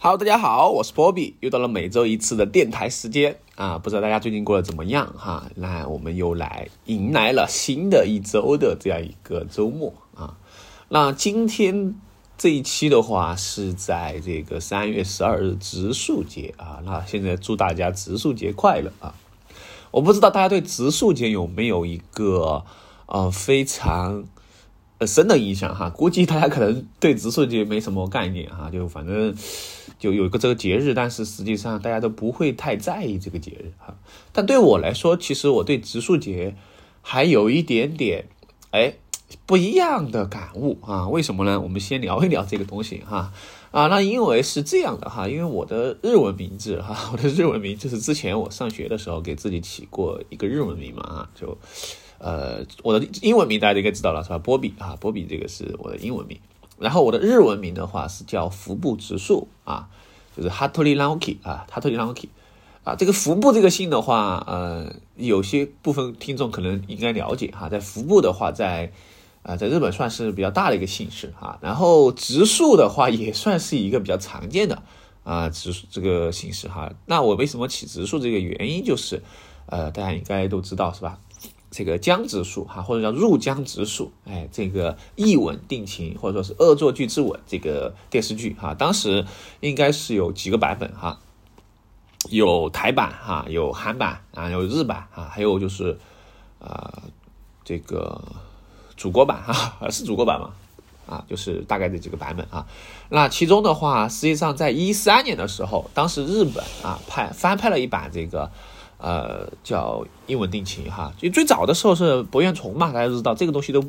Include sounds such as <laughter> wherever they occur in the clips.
Hello，大家好，我是波比，又到了每周一次的电台时间啊！不知道大家最近过得怎么样哈？那我们又来迎来了新的一周的这样一个周末啊！那今天这一期的话是在这个三月十二日植树节啊！那现在祝大家植树节快乐啊！我不知道大家对植树节有没有一个呃非常。呃，深的印象哈，估计大家可能对植树节没什么概念哈，就反正就有一个这个节日，但是实际上大家都不会太在意这个节日哈。但对我来说，其实我对植树节还有一点点哎不一样的感悟啊。为什么呢？我们先聊一聊这个东西哈啊。那因为是这样的哈，因为我的日文名字哈，我的日文名就是之前我上学的时候给自己起过一个日文名嘛啊，就。呃，我的英文名大家应该知道了是吧？波比啊，波比这个是我的英文名。然后我的日文名的话是叫服部直树啊，就是哈托利拉乌基啊，哈托利拉乌基啊。这个服部这个姓的话，呃，有些部分听众可能应该了解哈，在服部的话，在啊，在日本算是比较大的一个姓氏哈。然后直树的话也算是一个比较常见的啊直这个姓氏哈。那我为什么起直树这个原因就是，呃，大家应该都知道是吧？这个江直树哈，或者叫入江直树，哎，这个一吻定情，或者说是恶作剧之吻，这个电视剧哈，当时应该是有几个版本哈，有台版哈，有韩版啊，有日版啊，还有就是啊，这个祖国版哈，是祖国版吗？啊，就是大概这几个版本啊。那其中的话，实际上在一三年的时候，当时日本啊拍翻拍了一版这个。呃，叫英文定情哈，就最早的时候是博彦崇嘛，大家都知道这个东西都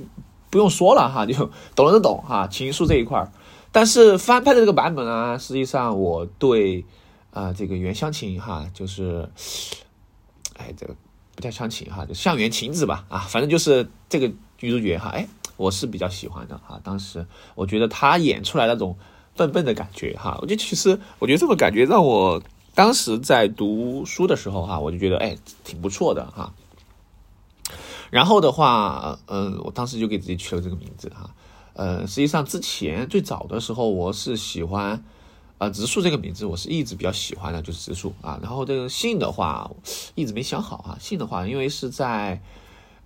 不用说了哈，就懂了都懂哈，情书这一块儿。但是翻拍的这个版本啊，实际上我对啊这个原乡情哈，就是哎这个不叫乡情哈，就向原晴子吧啊，反正就是这个女主角哈，哎我是比较喜欢的哈。当时我觉得她演出来那种笨笨的感觉哈，我觉得其实我觉得这种感觉让我。当时在读书的时候哈，我就觉得哎挺不错的哈。然后的话，嗯，我当时就给自己取了这个名字哈。呃，实际上之前最早的时候，我是喜欢啊植树这个名字，我是一直比较喜欢的，就是植树啊。然后这个姓的话，一直没想好啊。姓的话，因为是在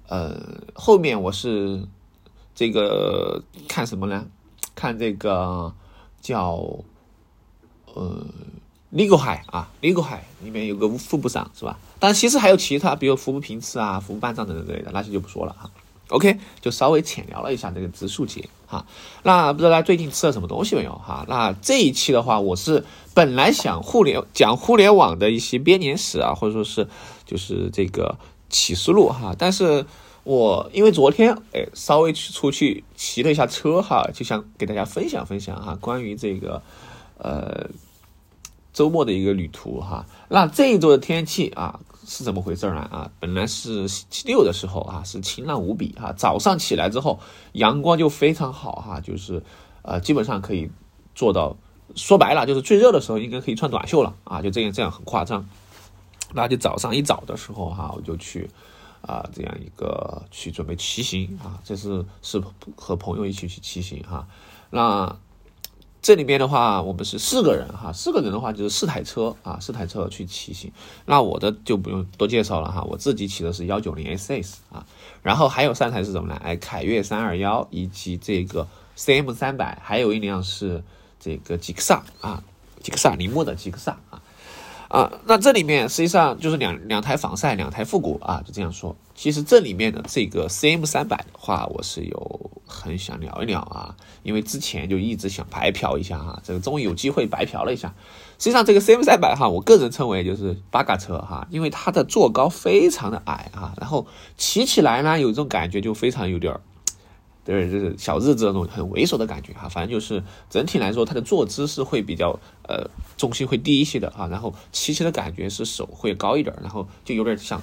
呃后面我是这个看什么呢？看这个叫呃。Legal 海啊，legal 海里面有个副部长是吧？但，其实还有其他，比如服部平次啊、服部半藏等等之类的，那些就不说了哈。OK，就稍微浅聊了一下这个植树节哈。那不知道大家最近吃了什么东西没有哈？那这一期的话，我是本来想互联讲互联网的一些编年史啊，或者说是就是这个启示录哈。但是我因为昨天哎稍微去出去骑了一下车哈，就想给大家分享分享哈，关于这个呃。周末的一个旅途哈，那这一周的天气啊是怎么回事呢？啊，本来是星期六的时候啊是晴朗无比哈，早上起来之后阳光就非常好哈，就是呃基本上可以做到，说白了就是最热的时候应该可以穿短袖了啊，就这样这样很夸张。那就早上一早的时候哈，我就去啊这样一个去准备骑行啊，这是是和朋友一起去骑行哈，那。这里面的话，我们是四个人哈，四个人的话就是四台车啊，四台车去骑行。那我的就不用多介绍了哈，我自己骑的是幺九零 SS 啊，然后还有三台是什么呢？哎，凯越三二幺以及这个 CM 三百，还有一辆是这个吉克萨啊，吉克萨铃木的吉克萨啊。啊，那这里面实际上就是两两台防晒，两台复古啊，就这样说。其实这里面的这个 CM 三百的话，我是有很想聊一聊啊，因为之前就一直想白嫖一下哈，这个终于有机会白嫖了一下。实际上这个 CM 三百哈，我个人称为就是八嘎车哈，因为它的座高非常的矮啊，然后骑起来呢有一种感觉就非常有点。对，就是小日子那种很猥琐的感觉哈，反正就是整体来说，它的坐姿是会比较呃重心会低一些的哈，然后骑起的感觉是手会高一点，然后就有点像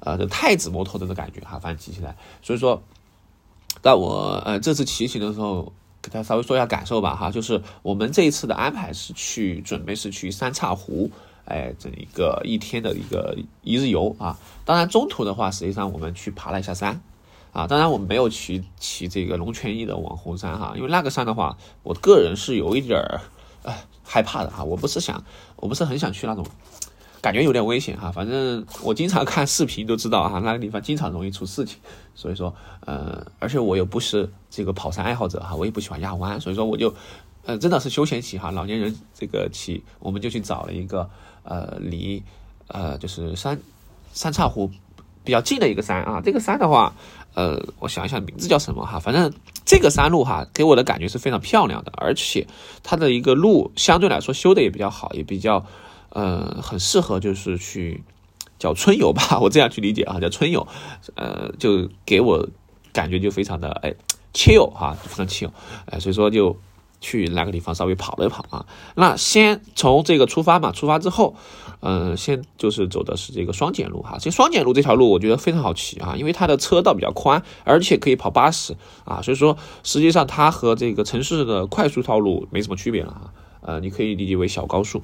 呃这太子摩托的感觉哈，反正骑起来。所以说，但我呃这次骑行的时候，给大家稍微说一下感受吧哈，就是我们这一次的安排是去准备是去三岔湖，哎，整一个一天的一个一日游啊，当然中途的话，实际上我们去爬了一下山。啊，当然我们没有骑骑这个龙泉驿的网红山哈，因为那个山的话，我个人是有一点儿害怕的哈。我不是想，我不是很想去那种，感觉有点危险哈。反正我经常看视频都知道哈，那个地方经常容易出事情。所以说，呃，而且我又不是这个跑山爱好者哈，我也不喜欢压弯，所以说我就，呃，真的是休闲骑哈，老年人这个骑，我们就去找了一个呃离呃就是山三岔湖比较近的一个山啊。这个山的话，呃，我想一想名字叫什么哈，反正这个山路哈，给我的感觉是非常漂亮的，而且它的一个路相对来说修的也比较好，也比较呃很适合就是去。叫春游吧，<laughs> 我这样去理解啊，叫春游，呃，就给我感觉就非常的哎，chill 哈，非常 chill，哎，所以说就去那个地方稍微跑了一跑啊。那先从这个出发嘛，出发之后，嗯，先就是走的是这个双减路哈。其实双减路这条路我觉得非常好骑啊，因为它的车道比较宽，而且可以跑八十啊，所以说实际上它和这个城市的快速道路没什么区别了哈。呃，你可以理解为小高速。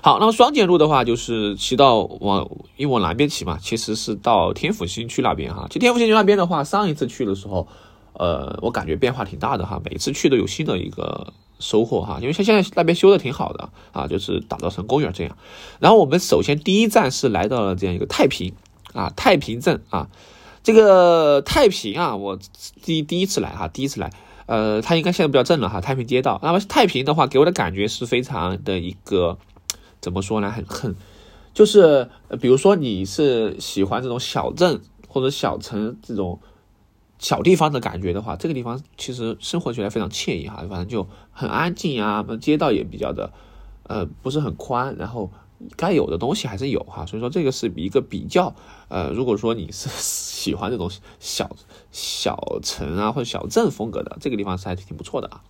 好，那么双减路的话，就是骑到往，因为往南边骑嘛，其实是到天府新区那边哈。其实天府新区那边的话，上一次去的时候，呃，我感觉变化挺大的哈，每次去都有新的一个收获哈。因为像现在那边修的挺好的啊，就是打造成公园这样。然后我们首先第一站是来到了这样一个太平啊，太平镇啊，这个太平啊，我第第一次来哈，第一次来，呃，它应该现在比较正了哈，太平街道。那么太平的话，给我的感觉是非常的一个。怎么说呢？很很，就是比如说你是喜欢这种小镇或者小城这种小地方的感觉的话，这个地方其实生活起来非常惬意哈。反正就很安静啊，街道也比较的呃不是很宽，然后该有的东西还是有哈。所以说这个是一个比较呃，如果说你是喜欢这种小小城啊或者小镇风格的，这个地方是还挺不错的啊。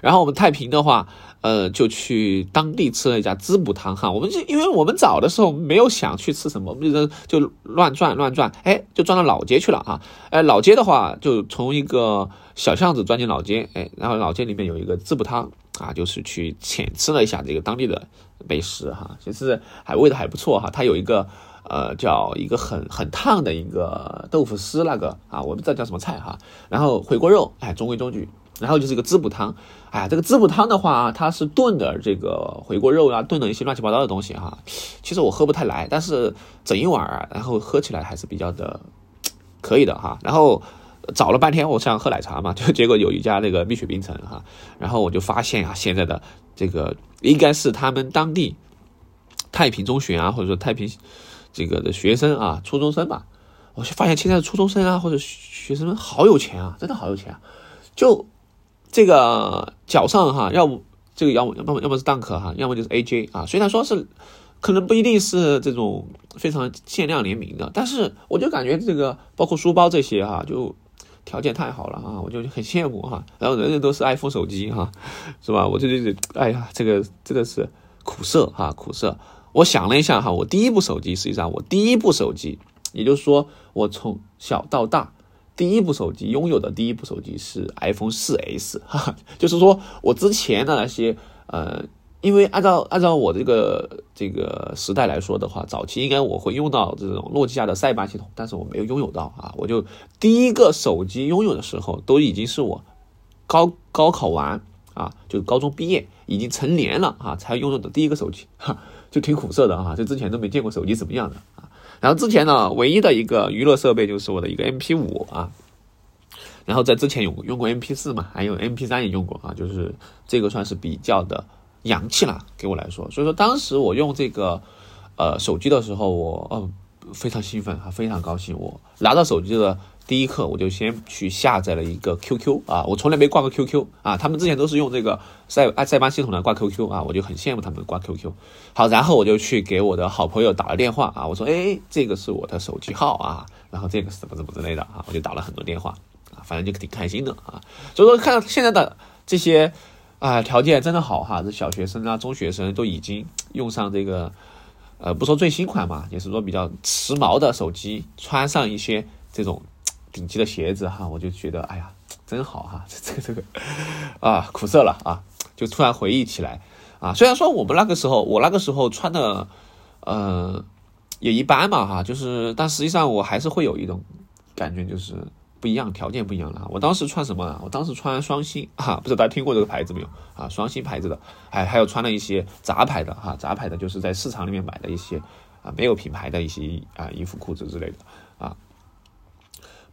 然后我们太平的话。呃，就去当地吃了一家滋补汤哈。我们就因为我们早的时候没有想去吃什么，我们就就乱转乱转，哎，就转到老街去了啊。哎，老街的话，就从一个小巷子钻进老街，哎，然后老街里面有一个滋补汤啊，就是去浅吃了一下这个当地的美食哈，其实还味道还不错哈。它有一个呃叫一个很很烫的一个豆腐丝那个啊，我不知道叫什么菜哈。然后回锅肉，哎，中规中矩。然后就是一个滋补汤，哎呀，这个滋补汤的话，它是炖的这个回锅肉啊，炖的一些乱七八糟的东西哈。其实我喝不太来，但是整一碗，然后喝起来还是比较的可以的哈。然后找了半天，我想喝奶茶嘛，<laughs> 就结果有一家那个蜜雪冰城哈。然后我就发现啊，现在的这个应该是他们当地太平中学啊，或者说太平这个的学生啊，初中生吧。我就发现现在的初中生啊，或者学生们好有钱啊，真的好有钱啊，就。这个脚上哈，要不这个要要么要么是 Dunk 哈，要么就是 AJ 啊。虽然说是可能不一定是这种非常限量联名的，但是我就感觉这个包括书包这些哈，就条件太好了啊，我就很羡慕哈。然后人人都是 iPhone 手机哈，是吧？我就觉得哎呀，这个真的是苦涩哈，苦涩。我想了一下哈，我第一部手机实际上我第一部手机，也就是说我从小到大。第一部手机拥有的第一部手机是 iPhone 四 S，哈哈，就是说我之前的那些，呃，因为按照按照我这个这个时代来说的话，早期应该我会用到这种诺基亚的塞班系统，但是我没有拥有到啊，我就第一个手机拥有的时候，都已经是我高高考完啊，就高中毕业已经成年了啊，才拥有的第一个手机，哈，就挺苦涩的哈，就之前都没见过手机怎么样的啊。然后之前呢，唯一的一个娱乐设备就是我的一个 M P 五啊，然后在之前用用过 M P 四嘛，还有 M P 三也用过啊，就是这个算是比较的洋气了，给我来说。所以说当时我用这个呃手机的时候，我嗯非常兴奋啊，非常高兴。我拿到手机的。第一课我就先去下载了一个 QQ 啊，我从来没挂过 QQ 啊，他们之前都是用这个塞爱塞班系统来挂 QQ 啊，我就很羡慕他们挂 QQ。好，然后我就去给我的好朋友打了电话啊，我说，哎，这个是我的手机号啊，然后这个是怎么怎么之类的啊，我就打了很多电话啊，反正就挺开心的啊。所以说，看到现在的这些啊条件真的好哈，这小学生啊、中学生都已经用上这个，呃，不说最新款嘛，也是说比较时髦的手机，穿上一些这种。顶级的鞋子哈，我就觉得哎呀，真好哈，<laughs> 这这个这个啊，苦涩了啊，就突然回忆起来啊。虽然说我们那个时候，我那个时候穿的呃也一般嘛哈，就是但实际上我还是会有一种感觉，就是不一样，条件不一样了。我当时穿什么呢？我当时穿双星啊，<laughs> 不知道大家听过这个牌子没有啊？双星牌子的，还还有穿了一些杂牌的哈，杂牌的就是在市场里面买的一些啊没有品牌的一些啊衣服裤子之类的啊。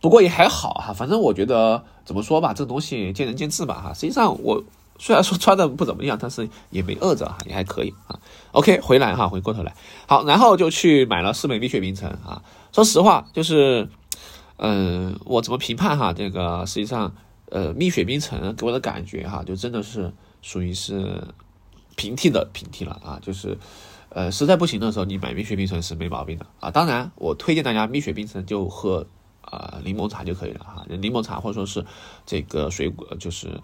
不过也还好哈，反正我觉得怎么说吧，这东西见仁见智吧哈。实际上我虽然说穿的不怎么样，但是也没饿着哈，也还可以啊。OK，回来哈，回过头来，好，然后就去买了四美蜜雪冰城啊。说实话，就是。嗯，我怎么评判哈？这个实际上，呃，蜜雪冰城给我的感觉哈，就真的是属于是平替的平替了啊。就是，呃，实在不行的时候，你买蜜雪冰城是没毛病的啊。当然，我推荐大家蜜雪冰城就喝啊柠檬茶就可以了哈。柠檬茶或者说是这个水果就是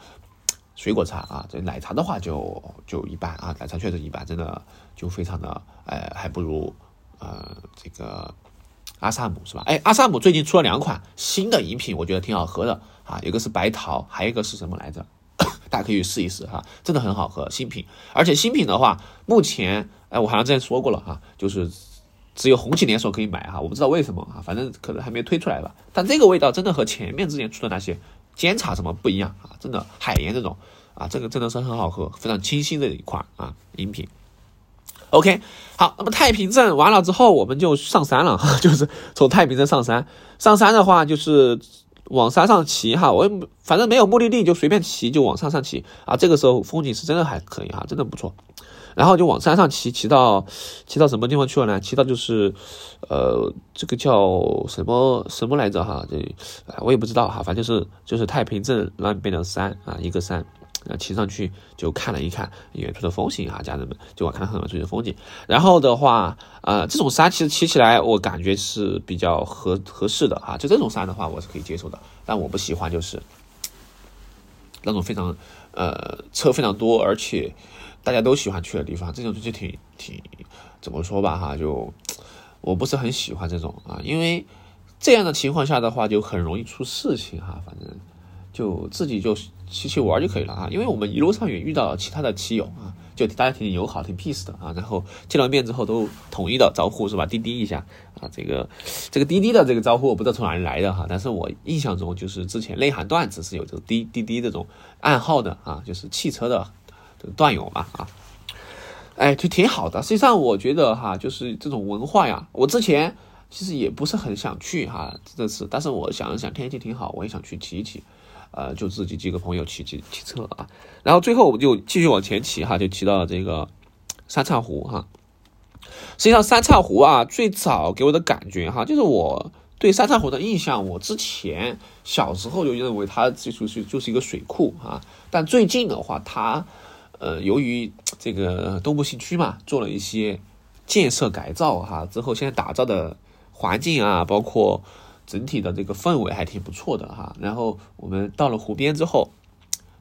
水果茶啊。这奶茶的话就就一般啊，奶茶确实一般，真的就非常的，呃，还不如呃这个。阿萨姆是吧？哎，阿萨姆最近出了两款新的饮品，我觉得挺好喝的啊。一个是白桃，还有一个是什么来着？<coughs> 大家可以试一试哈，真的很好喝，新品。而且新品的话，目前哎，我好像之前说过了哈，就是只有红旗连锁可以买哈，我不知道为什么啊，反正可能还没推出来吧。但这个味道真的和前面之前出的那些煎茶什么不一样啊，真的海盐这种啊，这个真的是很好喝，非常清新的一款啊饮品。OK，好，那么太平镇完了之后，我们就上山了，<laughs> 就是从太平镇上山。上山的话，就是往山上骑哈，我反正没有目的地，就随便骑，就往山上骑啊。这个时候风景是真的还可以哈，真的不错。然后就往山上骑，骑到骑到什么地方去了呢？骑到就是，呃，这个叫什么什么来着哈？这我也不知道哈，反正就是就是太平镇那边的山啊，一个山。啊，骑上去就看了一看远处的风景啊，家人们就我看很远处的风景。然后的话，呃，这种山其实骑起来我感觉是比较合合适的啊。就这种山的话，我是可以接受的。但我不喜欢就是那种非常呃车非常多，而且大家都喜欢去的地方，这种就挺挺怎么说吧哈，就我不是很喜欢这种啊，因为这样的情况下的话，就很容易出事情哈。反正。就自己就骑骑玩就可以了啊，因为我们一路上也遇到其他的骑友啊，就大家挺友好、挺 peace 的啊。然后见了面之后都统一的招呼是吧？滴滴一下啊，这个这个滴滴的这个招呼我不知道从哪里来的哈，但是我印象中就是之前内涵段子是有这个滴滴滴这种暗号的啊，就是汽车的段友嘛啊，哎，就挺好的。实际上我觉得哈，就是这种文化呀，我之前其实也不是很想去哈，这次，但是我想了想，天气挺好，我也想去骑一骑。呃，就自己几个朋友骑骑骑车啊，然后最后我们就继续往前骑哈，就骑到了这个三岔湖哈。实际上三岔湖啊，最早给我的感觉哈，就是我对三岔湖的印象，我之前小时候就认为它就是就是一个水库哈，但最近的话，它呃由于这个东部新区嘛，做了一些建设改造哈，之后现在打造的环境啊，包括。整体的这个氛围还挺不错的哈，然后我们到了湖边之后，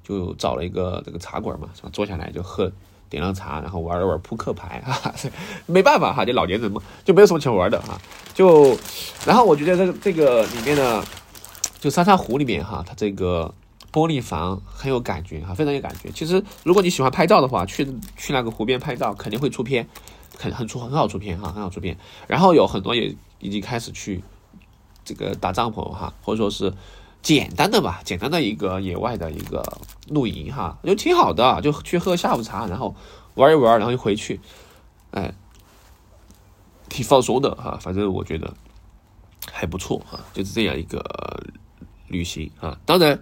就找了一个这个茶馆嘛，是吧？坐下来就喝，点了茶，然后玩了玩扑克牌哈，<laughs> 没办法哈，就老年人嘛，就没有什么钱玩的哈，就，然后我觉得这个这个里面呢，就沙沙湖里面哈，它这个玻璃房很有感觉哈，非常有感觉。其实如果你喜欢拍照的话，去去那个湖边拍照肯定会出片，很很出很好出片哈，很好出片。然后有很多也已经开始去。这个搭帐篷哈，或者说是简单的吧，简单的一个野外的一个露营哈，就挺好的，就去喝下午茶，然后玩一玩，然后就回去，哎，挺放松的哈，反正我觉得还不错哈，就是这样一个旅行啊。当然，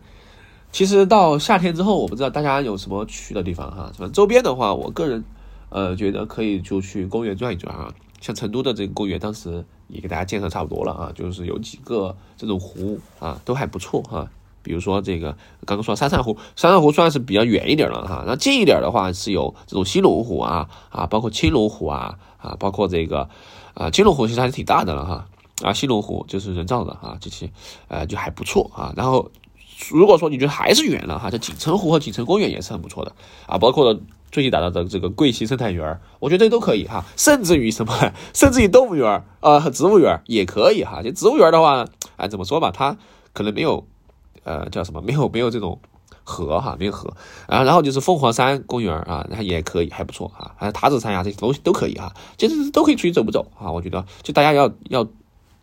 其实到夏天之后，我不知道大家有什么去的地方哈，什么周边的话，我个人呃觉得可以就去公园转一转啊，像成都的这个公园，当时。也给大家介绍差不多了啊，就是有几个这种湖啊，都还不错哈。比如说这个刚刚说三岔湖，三岔湖算是比较远一点了哈。那近一点的话是有这种西龙湖啊啊，包括青龙湖啊啊，包括这个啊青龙湖其实还是挺大的了哈啊，西龙湖就是人造的啊，这些呃就还不错啊。然后如果说你觉得还是远了哈，这锦城湖和锦城公园也是很不错的啊，包括。最近打造的这个桂溪生态园我觉得这都可以哈，<laughs> 甚至于什么，<laughs> 甚至于动物园儿啊植物园也可以哈。就植物园的话，哎，怎么说吧，它可能没有，呃，叫什么，没有没有这种河哈，没有河。啊然后就是凤凰山公园啊，它也可以，还不错啊。还有塔子山呀，这些东西都可以哈，其实都可以出去走不走啊？我觉得就大家要要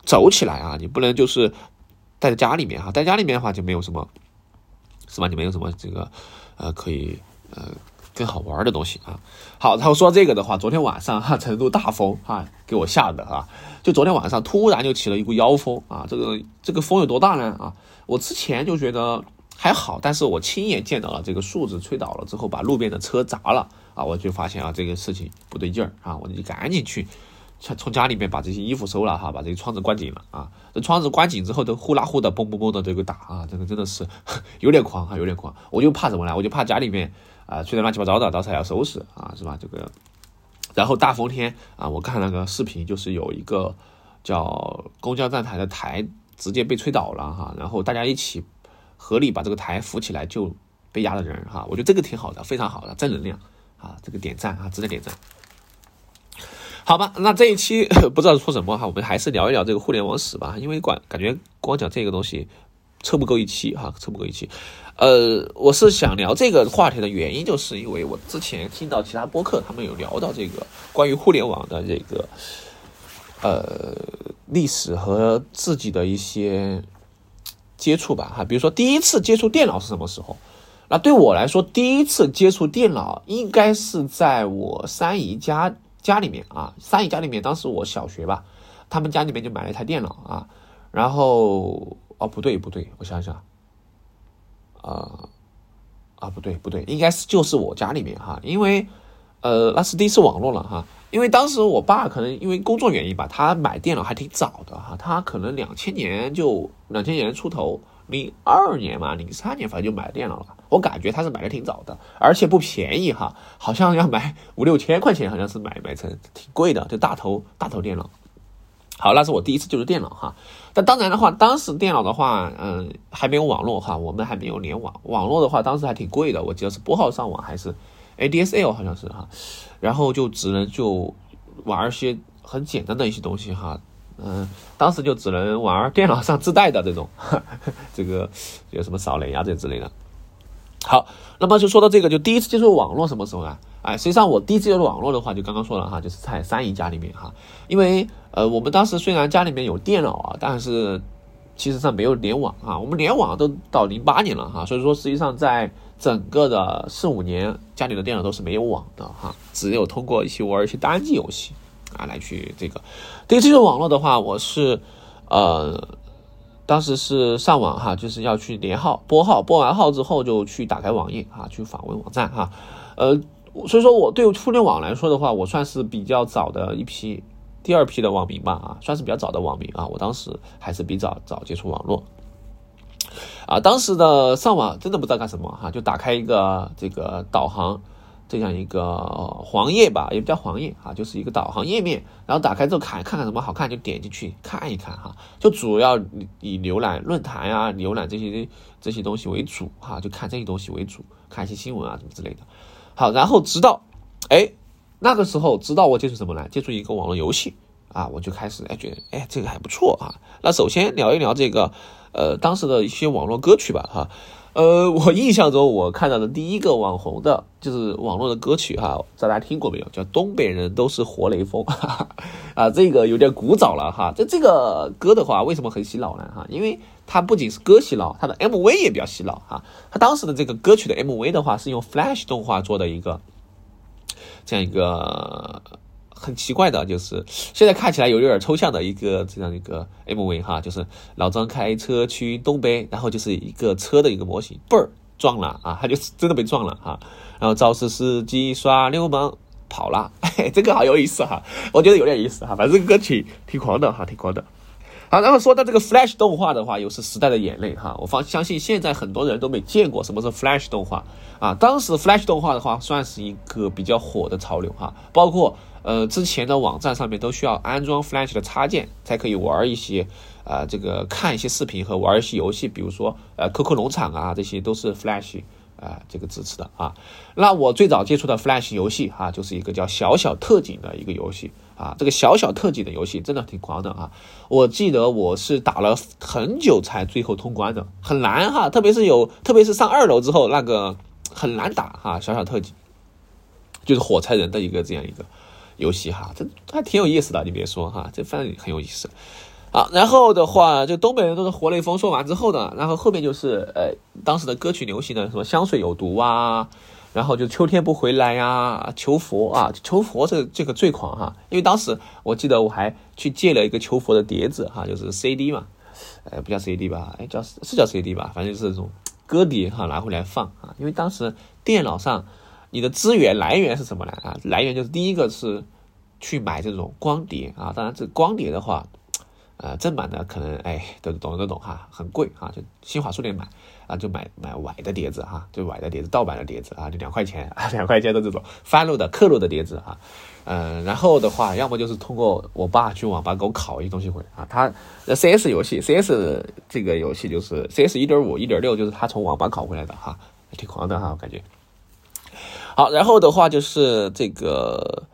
走起来啊，你不能就是待在家里面哈，在家里面的话就没有什么，是吧？就没有什么这个呃可以呃更好玩的东西啊。好，然后说这个的话，昨天晚上哈，<laughs> 成都大风哈，给我吓的哈，就昨天晚上突然就起了一股妖风啊，这个这个风有多大呢？啊，我之前就觉得还好，但是我亲眼见到了这个树枝吹倒了之后，把路边的车砸了啊，我就发现啊，这个事情不对劲儿啊，我就赶紧去。从家里面把这些衣服收了哈，把这些窗子关紧了啊。这窗子关紧之后，都呼啦呼的嘣嘣嘣的这个打啊，这个真的是 <laughs> 有点狂哈，有点狂。我就怕什么呢？我就怕家里面啊吹得乱七八糟的，到时候要收拾啊，是吧？这个，然后大风天啊，我看那个视频，就是有一个叫公交站台的台直接被吹倒了哈，然后大家一起合力把这个台扶起来就被压的人哈，我觉得这个挺好的，非常好的正能量啊，这个点赞啊，值得点赞。好吧，那这一期 <laughs> 不知道说什么哈，我们还是聊一聊这个互联网史吧，因为管感觉光讲这个东西，凑不够一期哈，凑不够一期。呃，我是想聊这个话题的原因，就是因为我之前听到其他播客他们有聊到这个关于互联网的这个呃历史和自己的一些接触吧哈，比如说第一次接触电脑是什么时候？那对我来说，第一次接触电脑应该是在我三姨家。家里面啊，三姨家里面，当时我小学吧，他们家里面就买了一台电脑啊，然后哦不对不对，我想想，啊啊不对不对，应该是就是我家里面哈，因为呃那是第一次网络了哈，因为当时我爸可能因为工作原因吧，他买电脑还挺早的哈，他可能两千年就两千年出头。零二年嘛，零三年反正就买电脑了。我感觉他是买的挺早的，而且不便宜哈，好像要买五六千块钱，好像是买买成挺贵的，就大头大头电脑。好，那是我第一次就是电脑哈。但当然的话，当时电脑的话，嗯，还没有网络哈，我们还没有联网。网络的话，当时还挺贵的，我记得是拨号上网还是 ADSL 好像是哈。然后就只能就玩一些很简单的一些东西哈。嗯，当时就只能玩电脑上自带的这种，<laughs> 这个有什么扫雷啊这之类的。好，那么就说到这个，就第一次接触网络什么时候呢？哎，实际上我第一次接触网络的话，就刚刚说了哈，就是在三姨家里面哈。因为呃，我们当时虽然家里面有电脑啊，但是其实上没有联网啊。我们联网都到零八年了哈，所以说实际上在整个的四五年，家里的电脑都是没有网的哈，只有通过一些玩一些单机游戏。啊，来去这个，对这种网络的话，我是，呃，当时是上网哈，就是要去连号拨号，拨完号之后就去打开网页啊，去访问网站哈，呃，所以说我对互联网来说的话，我算是比较早的一批，第二批的网民吧啊，算是比较早的网民啊，我当时还是比较早接触网络，啊，当时的上网真的不知道干什么哈，就打开一个这个导航。这样一个黄页吧，也不叫黄页啊，就是一个导航页面。然后打开之后看，看看什么好看就点进去看一看哈。就主要以浏览论坛呀、浏览这些这些东西为主哈，就看这些东西为主，看一些新闻啊什么之类的。好，然后直到哎那个时候，直到我接触什么呢？接触一个网络游戏啊，我就开始哎觉得哎这个还不错啊。那首先聊一聊这个呃当时的一些网络歌曲吧哈。呃，我印象中我看到的第一个网红的，就是网络的歌曲哈，不知道大家听过没有？叫东北人都是活雷锋，哈 <laughs> 哈啊，这个有点古早了哈。这这个歌的话，为什么很洗脑呢？哈，因为它不仅是歌洗脑，它的 MV 也比较洗脑哈。它当时的这个歌曲的 MV 的话，是用 Flash 动画做的一个这样一个。很奇怪的，就是现在看起来有点抽象的一个这样一个 MV 哈，就是老张开车去东北，然后就是一个车的一个模型，嘣儿撞了啊，<laughs> 他就真的被撞了哈，然后肇事司机耍流氓跑了，<laughs> 这个好有意思哈，我觉得有点意思哈，反正歌曲挺狂的哈，挺狂的。好，然后说到这个 Flash 动画的话，又是时代的眼泪哈，我方相信现在很多人都没见过什么是 Flash 动画啊，当时 Flash 动画的话算是一个比较火的潮流哈，包括。呃，之前的网站上面都需要安装 Flash 的插件，才可以玩一些，啊，这个看一些视频和玩一些游戏，比如说，呃，QQ 农场啊，这些都是 Flash 啊这个支持的啊。那我最早接触的 Flash 游戏啊，就是一个叫小小特警的一个游戏啊。这个小小特警的游戏真的挺狂的啊！我记得我是打了很久才最后通关的，很难哈，特别是有，特别是上二楼之后那个很难打哈。小小特警就是火柴人的一个这样一个。游戏哈，这还挺有意思的，你别说哈，这反正很有意思。好，然后的话，就东北人都是活雷锋说完之后呢，然后后面就是呃当时的歌曲流行的什么香水有毒啊，然后就秋天不回来呀，求佛啊，求佛这这个最狂哈，因为当时我记得我还去借了一个求佛的碟子哈，就是 CD 嘛，呃不叫 CD 吧，哎叫是叫 CD 吧，反正就是这种歌碟哈拿回来放啊，因为当时电脑上你的资源来源是什么呢啊？来源就是第一个是去买这种光碟啊，当然这光碟的话。呃，正版的可能哎，都懂得懂哈，很贵哈，就新华书店买啊，就买买崴的碟子哈，就崴的碟子，盗版的碟子啊，就两块钱啊，两块钱的这种翻录的刻录的碟子啊，嗯，然后的话，要么就是通过我爸去网吧给我拷一些东西回来啊，他 CS 游戏，CS 这个游戏就是 CS 一点五、一点六，就是他从网吧拷回来的哈，挺狂的哈，我感觉。好，然后的话就是这个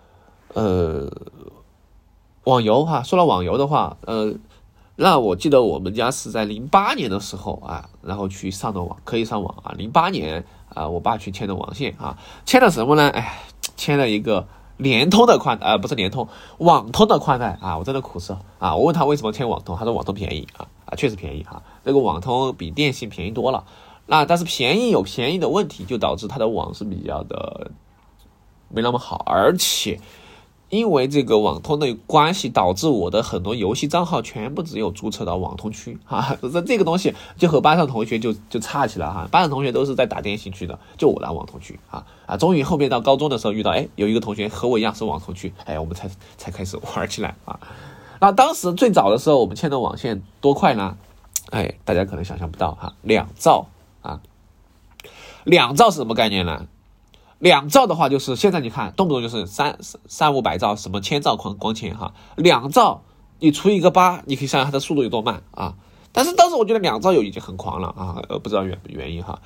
呃。网游哈，说到网游的话，呃，那我记得我们家是在零八年的时候啊，然后去上的网，可以上网啊。零八年啊，我爸去牵的网线啊，牵的什么呢？哎，牵了一个联通的宽，呃，不是联通，网通的宽带啊。我真的苦涩啊！我问他为什么签网通，他说网通便宜啊啊，确实便宜哈。那个网通比电信便宜多了，那但是便宜有便宜的问题，就导致它的网是比较的没那么好，而且。因为这个网通的关系，导致我的很多游戏账号全部只有注册到网通区啊，这 <laughs> 这个东西就和班上同学就就差起来哈，班上同学都是在打电信区的，就我来网通区啊啊，终于后面到高中的时候遇到，哎，有一个同学和我一样是网通区，哎，我们才才开始玩起来啊。那当时最早的时候，我们牵的网线多快呢？哎，大家可能想象不到哈，两兆啊，两兆是什么概念呢？两兆的话，就是现在你看，动不动就是三三五百兆，什么千兆光光纤哈。两兆你除一个八，你可以想想它的速度有多慢啊。但是当时我觉得两兆有已经很狂了啊，呃，不知道原原因哈。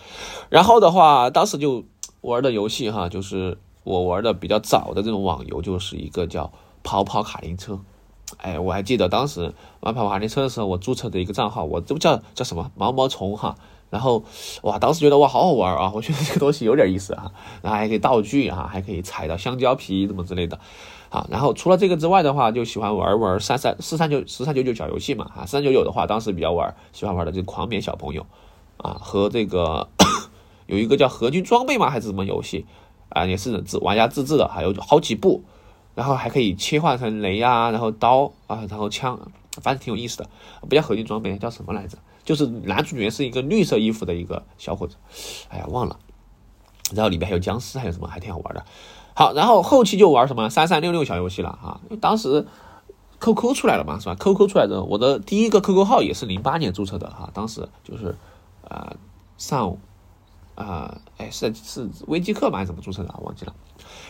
然后的话，当时就玩的游戏哈，就是我玩的比较早的这种网游，就是一个叫跑跑卡丁车。哎，我还记得当时玩跑跑卡丁车的时候，我注册的一个账号，我都叫叫什么毛毛虫哈。然后，哇，当时觉得哇，好好玩啊！我觉得这个东西有点意思啊，然 <laughs> 后还可以道具啊，还可以踩到香蕉皮怎么之类的，啊，然后除了这个之外的话，就喜欢玩玩三三四三九四三九九小游戏嘛，啊，四三九九的话，当时比较玩，喜欢玩的就是狂免小朋友，啊，和这个 <coughs> 有一个叫合金装备嘛，还是什么游戏，啊，也是自玩家自制的，还有好几部，然后还可以切换成雷啊，然后刀啊，然后枪，反正挺有意思的，不叫合金装备，叫什么来着？就是男主角是一个绿色衣服的一个小伙子，哎呀忘了，然后里面还有僵尸，还有什么还挺好玩的。好，然后后期就玩什么三三六六小游戏了啊，因为当时 QQ 出来了嘛，是吧？QQ 出来的，我的第一个 QQ 号也是零八年注册的哈，当时就是呃上啊哎是是微机课嘛还是怎么注册的忘记了。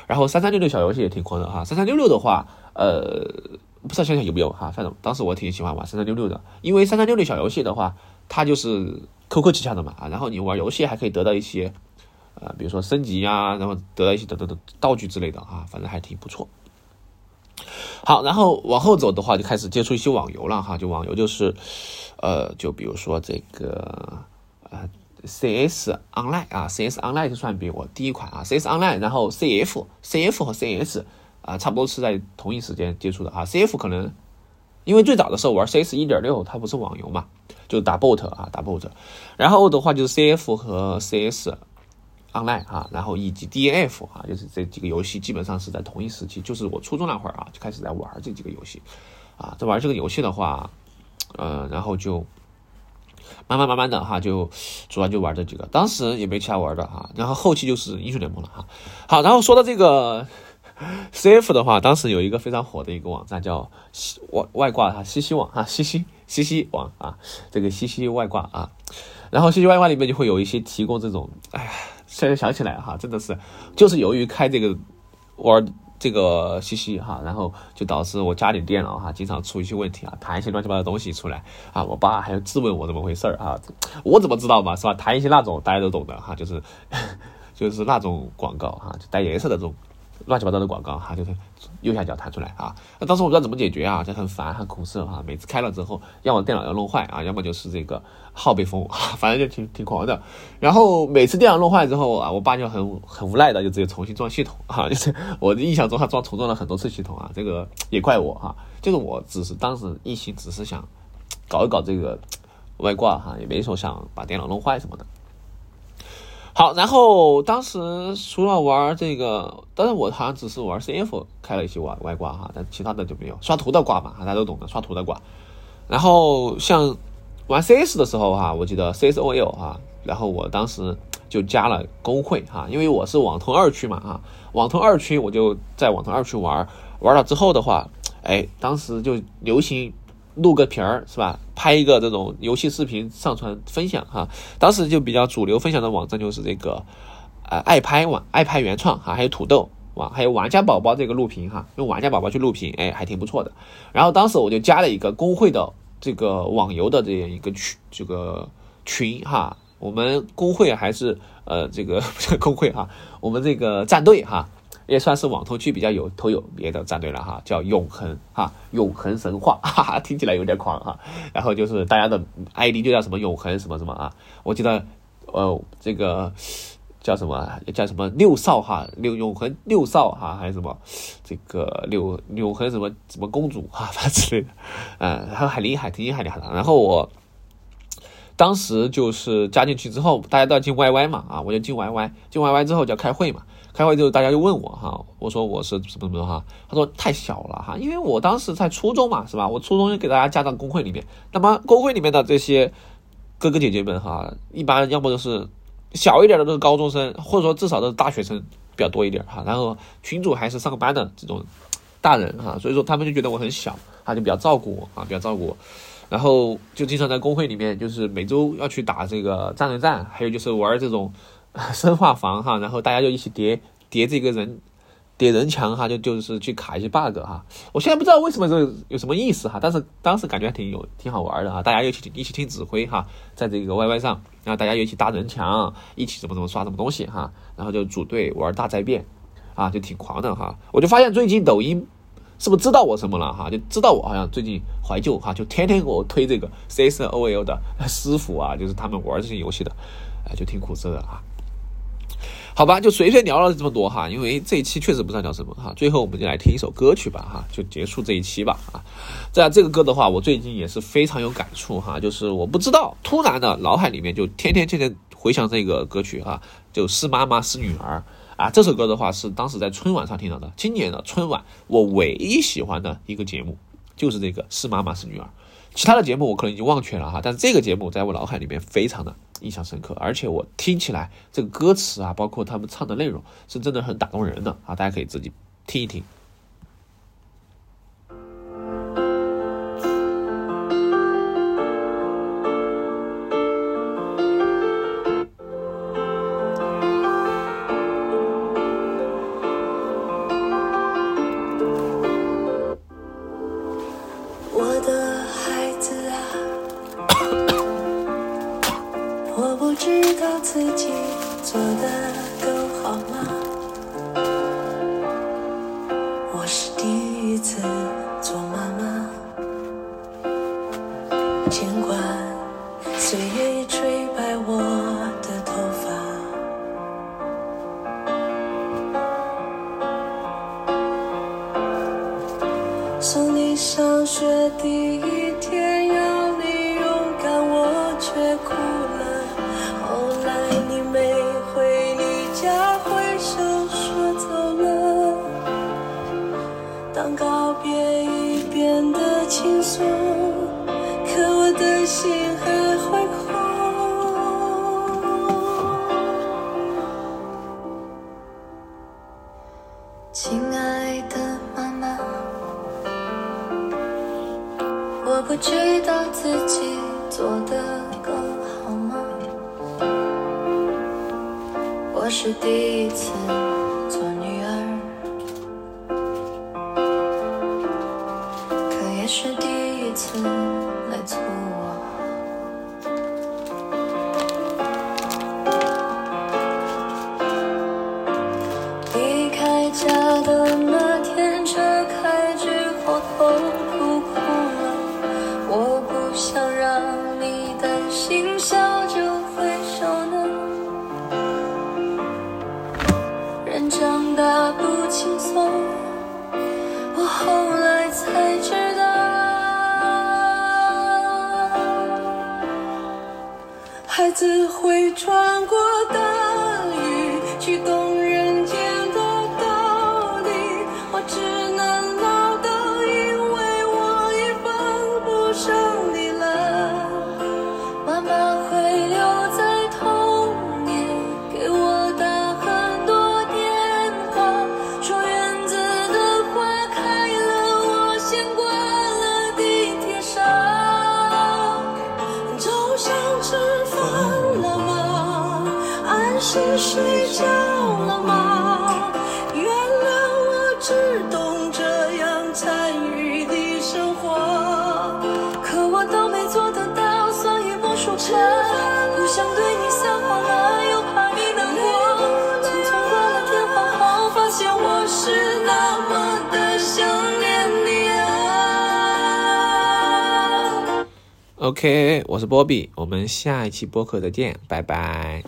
然后三三六六小游戏也挺火的哈，三三六六的话呃。不知道现在有没有哈，反正当时我挺喜欢玩三三六六的，因为三三六六小游戏的话，它就是 QQ 旗下的嘛啊，然后你玩游戏还可以得到一些，呃，比如说升级呀，然后得到一些等等的道具之类的啊，反正还挺不错。好，然后往后走的话，就开始接触一些网游了哈，就网游就是，呃，就比如说这个呃 CS Online 啊，CS Online 就算比我第一款啊，CS Online，然后 CF，CF 和 CS。啊，差不多是在同一时间接触的啊。CF 可能因为最早的时候玩 CS 一点六，它不是网游嘛，就打 bot 啊，打 bot。然后的话就是 CF 和 CS Online 啊，然后以及 DNF 啊，就是这几个游戏基本上是在同一时期，就是我初中那会儿啊就开始在玩这几个游戏啊。在玩这个游戏的话，呃，然后就慢慢慢慢的哈，就主要就玩这几个，当时也没其他玩的哈。然后后期就是英雄联盟了哈。好，然后说到这个。C F 的话，当时有一个非常火的一个网站叫西外外挂哈，西西网哈，西西西西网啊，这个西西外挂啊，然后西西外挂里面就会有一些提供这种，哎呀，现在想起来哈，真的是，就是由于开这个玩这个西西哈，然后就导致我家里电脑哈经常出一些问题啊，弹一些乱七八糟东西出来啊，我爸还要质问我怎么回事儿啊，我怎么知道嘛，是吧？弹一些那种大家都懂的哈，就是 <laughs> 就是那种广告哈，就带颜色的这种。乱七八糟的广告哈，就是右下角弹出来啊。那当时我不知道怎么解决啊，就很烦很苦涩哈。每次开了之后，要么电脑要弄坏啊，要么就是这个号被封，<laughs> 反正就挺挺狂的。然后每次电脑弄坏之后啊，我爸就很很无奈的就直接重新装系统啊。<laughs> 就是我的印象中他装重装了很多次系统啊，这个也怪我哈。就是我只是当时一心只是想搞一搞这个外挂哈，也没说想把电脑弄坏什么的。好，然后当时除了玩这个，当然我好像只是玩 CF 开了一些外外挂哈，但其他的就没有刷图的挂嘛，大家都懂得刷图的挂。然后像玩 CS 的时候哈，我记得 CSOL 哈，然后我当时就加了公会哈，因为我是网通二区嘛哈，网通二区我就在网通二区玩，玩了之后的话，哎，当时就流行。录个屏儿是吧？拍一个这种游戏视频上传分享哈。当时就比较主流分享的网站就是这个，呃，爱拍网、爱拍原创哈，还有土豆网，还有玩家宝宝这个录屏哈，用玩家宝宝去录屏，哎，还挺不错的。然后当时我就加了一个公会的这个网游的这样一个群，这个群哈。我们公会还是呃这个公会哈，我们这个战队哈。也算是网通区比较有头有别的战队了哈，叫永恒哈，永恒神话，哈 <laughs> 哈，听起来有点狂哈。然后就是大家的 ID 就叫什么永恒什么什么啊，我记得呃这个叫什么叫什么六少哈，六永恒六少哈，还是什么这个六永恒什么什么公主哈，<laughs> 反正之类的，嗯，然后很厉害，挺厉害的。然后我当时就是加进去之后，大家都要进 YY 嘛啊，我就进 YY，进 YY 之后就要开会嘛。开会之后，大家就问我哈，我说我是什么什么哈，他说太小了哈，因为我当时在初中嘛，是吧？我初中就给大家加到公会里面，那么公会里面的这些哥哥姐姐们哈，一般要么就是小一点的都是高中生，或者说至少都是大学生比较多一点哈，然后群主还是上班的这种大人哈，所以说他们就觉得我很小，他就比较照顾我啊，比较照顾我，然后就经常在公会里面，就是每周要去打这个战略战，还有就是玩这种。<laughs> 生化房哈，然后大家就一起叠叠这个人叠人墙哈，就就是去卡一些 bug 哈。我现在不知道为什么这有什么意思哈，但是当时感觉还挺有挺好玩的哈。大家一起一起听指挥哈，在这个 YY 上，然后大家一起搭人墙，一起怎么怎么刷什么东西哈，然后就组队玩大灾变啊，就挺狂的哈。我就发现最近抖音是不是知道我什么了哈？就知道我好像最近怀旧哈，就天天给我推这个 CSOL 的师傅啊，就是他们玩这些游戏的，哎，就挺苦涩的啊。好吧，就随便聊了这么多哈，因为这一期确实不知道聊什么哈。最后我们就来听一首歌曲吧哈，就结束这一期吧啊。在这个歌的话，我最近也是非常有感触哈，就是我不知道，突然的脑海里面就天天天天回想这个歌曲哈，就是妈妈是女儿啊。这首歌的话是当时在春晚上听到的，今年的春晚我唯一喜欢的一个节目就是这个是妈妈是女儿。其他的节目我可能已经忘却了哈，但是这个节目在我脑海里面非常的印象深刻，而且我听起来这个歌词啊，包括他们唱的内容，是真的很打动人的啊，大家可以自己听一听。自己做的爱的妈妈。我不知道自己做得够好吗？我是第一次做女儿。可也是第一次嘿，我是波比，我们下一期播客再见，拜拜。